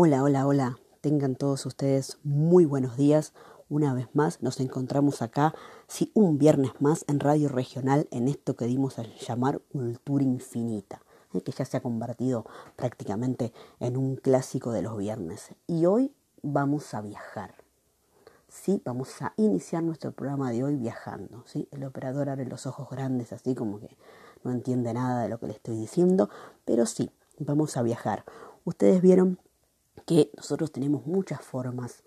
Hola, hola, hola. Tengan todos ustedes muy buenos días. Una vez más nos encontramos acá, sí, un viernes más en Radio Regional en esto que dimos a llamar Cultura Infinita, ¿eh? que ya se ha convertido prácticamente en un clásico de los viernes. Y hoy vamos a viajar. Sí, vamos a iniciar nuestro programa de hoy viajando. ¿sí? El operador abre los ojos grandes así como que no entiende nada de lo que le estoy diciendo, pero sí, vamos a viajar. Ustedes vieron que nosotros tenemos muchas formas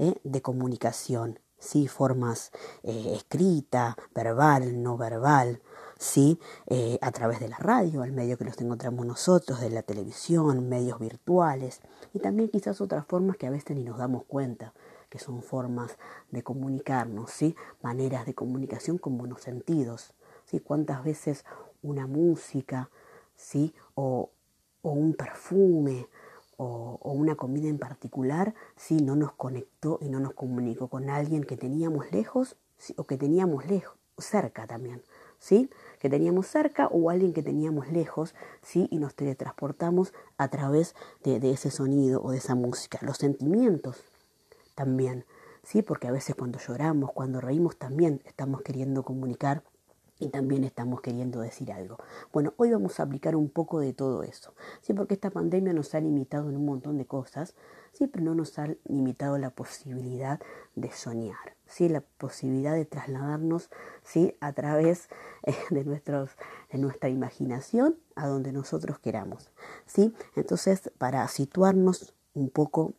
¿eh? de comunicación, ¿sí? formas eh, escrita, verbal, no verbal, ¿sí? Eh, a través de la radio, el medio que nos encontramos nosotros, de la televisión, medios virtuales y también quizás otras formas que a veces ni nos damos cuenta que son formas de comunicarnos, ¿sí? maneras de comunicación con buenos sentidos. ¿sí? ¿Cuántas veces una música ¿sí? o, o un perfume o, una comida en particular si no nos conectó y no nos comunicó con alguien que teníamos lejos o que teníamos lejos, cerca también, ¿sí? Que teníamos cerca o alguien que teníamos lejos, ¿sí? Y nos teletransportamos a través de, de ese sonido o de esa música. Los sentimientos también, ¿sí? Porque a veces cuando lloramos, cuando reímos también estamos queriendo comunicar y también estamos queriendo decir algo. Bueno, hoy vamos a aplicar un poco de todo eso, ¿sí? porque esta pandemia nos ha limitado en un montón de cosas, ¿sí? pero no nos ha limitado la posibilidad de soñar, ¿sí? la posibilidad de trasladarnos ¿sí? a través eh, de, nuestros, de nuestra imaginación a donde nosotros queramos. ¿sí? Entonces, para situarnos un poco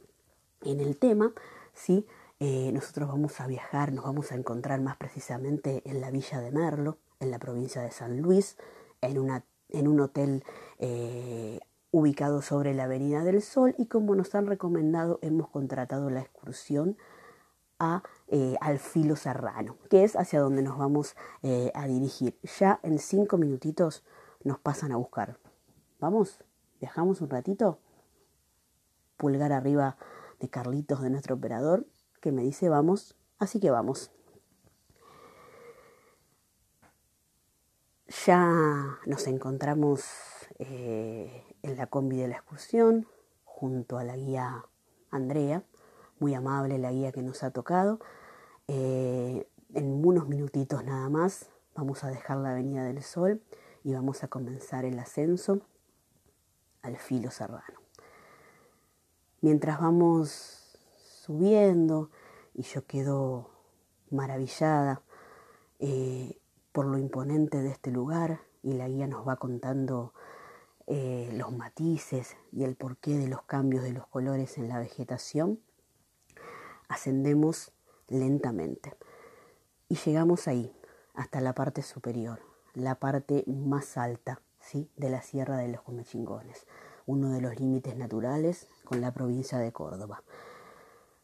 en el tema, ¿sí? Eh, nosotros vamos a viajar, nos vamos a encontrar más precisamente en la villa de Merlo, en la provincia de San Luis, en, una, en un hotel eh, ubicado sobre la Avenida del Sol y como nos han recomendado hemos contratado la excursión a, eh, al filo serrano, que es hacia donde nos vamos eh, a dirigir. Ya en cinco minutitos nos pasan a buscar. ¿Vamos? ¿Viajamos un ratito? Pulgar arriba de Carlitos, de nuestro operador, que me dice vamos, así que vamos. Ya nos encontramos eh, en la combi de la excursión junto a la guía Andrea, muy amable la guía que nos ha tocado. Eh, en unos minutitos nada más vamos a dejar la Avenida del Sol y vamos a comenzar el ascenso al filo serrano. Mientras vamos subiendo y yo quedo maravillada, eh, por lo imponente de este lugar y la guía nos va contando eh, los matices y el porqué de los cambios de los colores en la vegetación, ascendemos lentamente y llegamos ahí, hasta la parte superior, la parte más alta ¿sí? de la Sierra de los Comechingones, uno de los límites naturales con la provincia de Córdoba.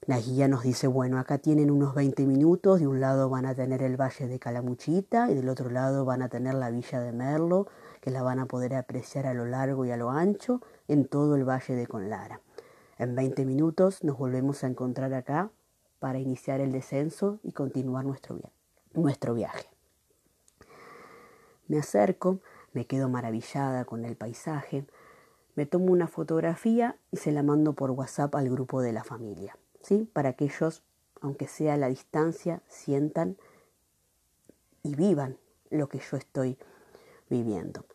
La guía nos dice, bueno, acá tienen unos 20 minutos, de un lado van a tener el valle de Calamuchita y del otro lado van a tener la villa de Merlo, que la van a poder apreciar a lo largo y a lo ancho en todo el valle de Conlara. En 20 minutos nos volvemos a encontrar acá para iniciar el descenso y continuar nuestro, nuestro viaje. Me acerco, me quedo maravillada con el paisaje, me tomo una fotografía y se la mando por WhatsApp al grupo de la familia. Para que ellos, aunque sea a la distancia, sientan y vivan lo que yo estoy viviendo.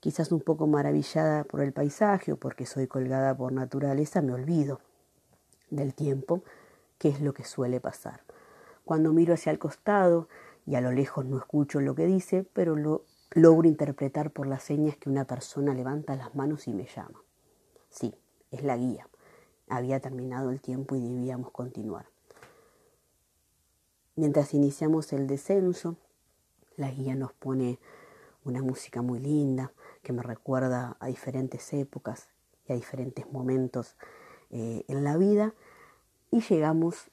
Quizás un poco maravillada por el paisaje o porque soy colgada por naturaleza, me olvido del tiempo, que es lo que suele pasar. Cuando miro hacia el costado y a lo lejos no escucho lo que dice, pero lo logro interpretar por las señas que una persona levanta las manos y me llama. Sí, es la guía. Había terminado el tiempo y debíamos continuar. Mientras iniciamos el descenso, la guía nos pone una música muy linda que me recuerda a diferentes épocas y a diferentes momentos eh, en la vida y llegamos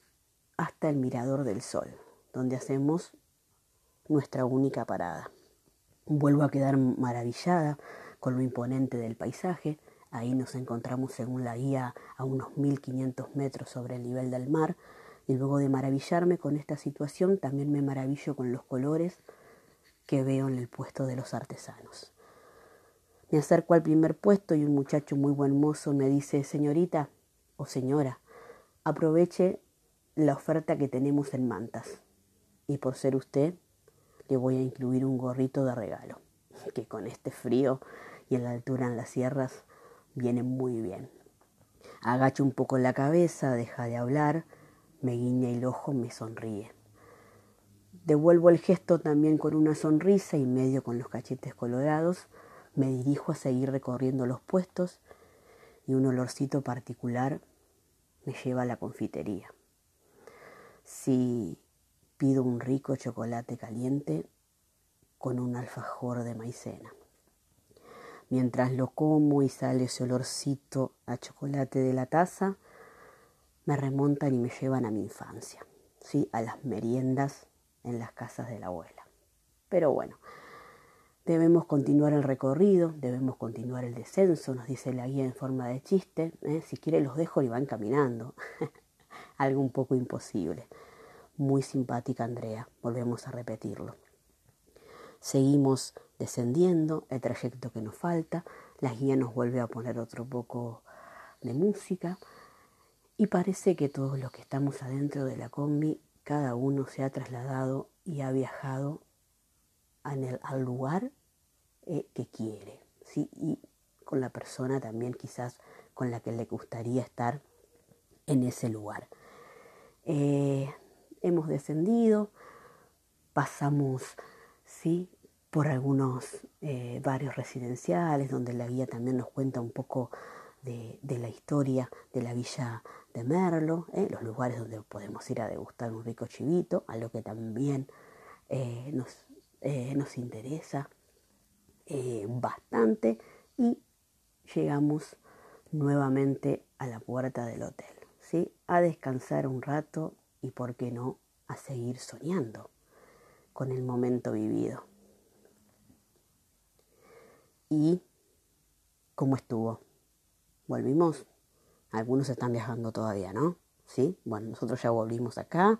hasta el mirador del sol, donde hacemos nuestra única parada. Vuelvo a quedar maravillada con lo imponente del paisaje, Ahí nos encontramos, según la guía, a unos 1500 metros sobre el nivel del mar. Y luego de maravillarme con esta situación, también me maravillo con los colores que veo en el puesto de los artesanos. Me acerco al primer puesto y un muchacho muy buen mozo me dice, señorita, o señora, aproveche la oferta que tenemos en mantas. Y por ser usted, le voy a incluir un gorrito de regalo, que con este frío y en la altura en las sierras viene muy bien. Agacho un poco la cabeza, deja de hablar, me guiña el ojo, me sonríe. Devuelvo el gesto también con una sonrisa y medio con los cachetes colorados. Me dirijo a seguir recorriendo los puestos y un olorcito particular me lleva a la confitería. Si pido un rico chocolate caliente con un alfajor de maicena. Mientras lo como y sale ese olorcito a chocolate de la taza, me remontan y me llevan a mi infancia, ¿sí? a las meriendas en las casas de la abuela. Pero bueno, debemos continuar el recorrido, debemos continuar el descenso, nos dice la guía en forma de chiste. ¿eh? Si quiere los dejo y van caminando. Algo un poco imposible. Muy simpática Andrea, volvemos a repetirlo. Seguimos descendiendo el trayecto que nos falta, la guía nos vuelve a poner otro poco de música y parece que todos los que estamos adentro de la combi cada uno se ha trasladado y ha viajado al lugar eh, que quiere, ¿sí? y con la persona también quizás con la que le gustaría estar en ese lugar. Eh, hemos descendido, pasamos ¿sí? por algunos eh, barrios residenciales donde la guía también nos cuenta un poco de, la historia de la villa de Merlo, ¿eh? los lugares donde podemos ir a degustar un rico chivito, a lo que también eh, nos, eh, nos, interesa bastante y llegamos nuevamente a la puerta del hotel, ¿sí? a descansar un rato y, por qué no, a seguir soñando con el momento vivido. ¿Y cómo estuvo? volvimos. Algunos están viajando todavía, ¿no? Sí, bueno, nosotros ya volvimos acá,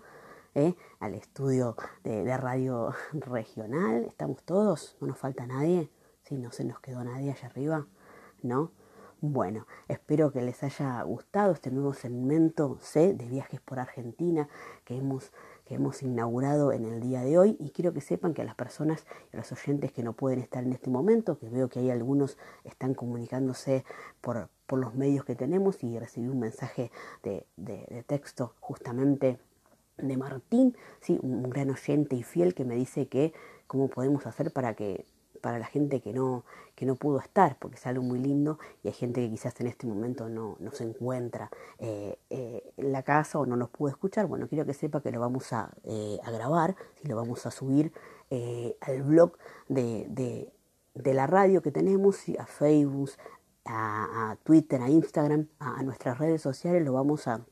¿eh? al estudio de, radio regional. Estamos todos, no nos falta nadie. Sí, no se nos quedó nadie allá arriba, ¿no? Bueno, espero que les haya gustado este nuevo segmento C de viajes por Argentina que hemos que hemos inaugurado en el día de hoy y quiero que sepan que a las personas a los oyentes que no pueden estar en este momento, que veo que hay algunos están comunicándose por, por los medios que tenemos y recibí un mensaje de, de, texto justamente de Martín, sí, un gran oyente y fiel que me dice que cómo podemos hacer para que para la gente que no, que no pudo estar, porque es algo muy lindo y hay gente que quizás en este momento no, no se encuentra eh, eh, en la casa o no nos pudo escuchar. Bueno, quiero que sepa que lo vamos a, eh, a grabar, y lo vamos a subir al blog de, de, la radio que tenemos, a Facebook, a, Twitter, a Instagram, a, nuestras redes sociales, lo vamos a,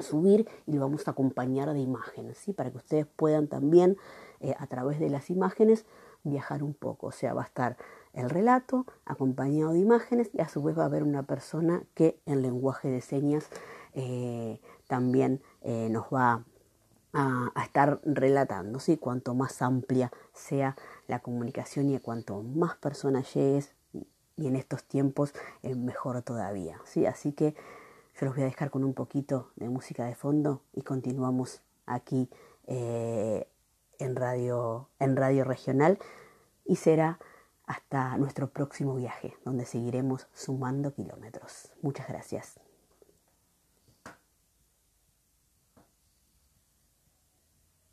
subir y lo vamos a acompañar de imágenes, ¿sí? para que ustedes puedan también a través de las imágenes viajar un poco, o sea, va a estar el relato acompañado de imágenes y a su vez va a haber una persona que en lenguaje de señas eh, también eh, nos va a, estar relatando, ¿sí? cuanto más amplia sea la comunicación y a cuanto más personas llegues y en estos tiempos eh, mejor todavía. ¿sí? Así que yo los voy a dejar con un poquito de música de fondo y continuamos aquí en radio, en radio regional y será hasta nuestro próximo viaje, donde seguiremos sumando kilómetros. Muchas gracias.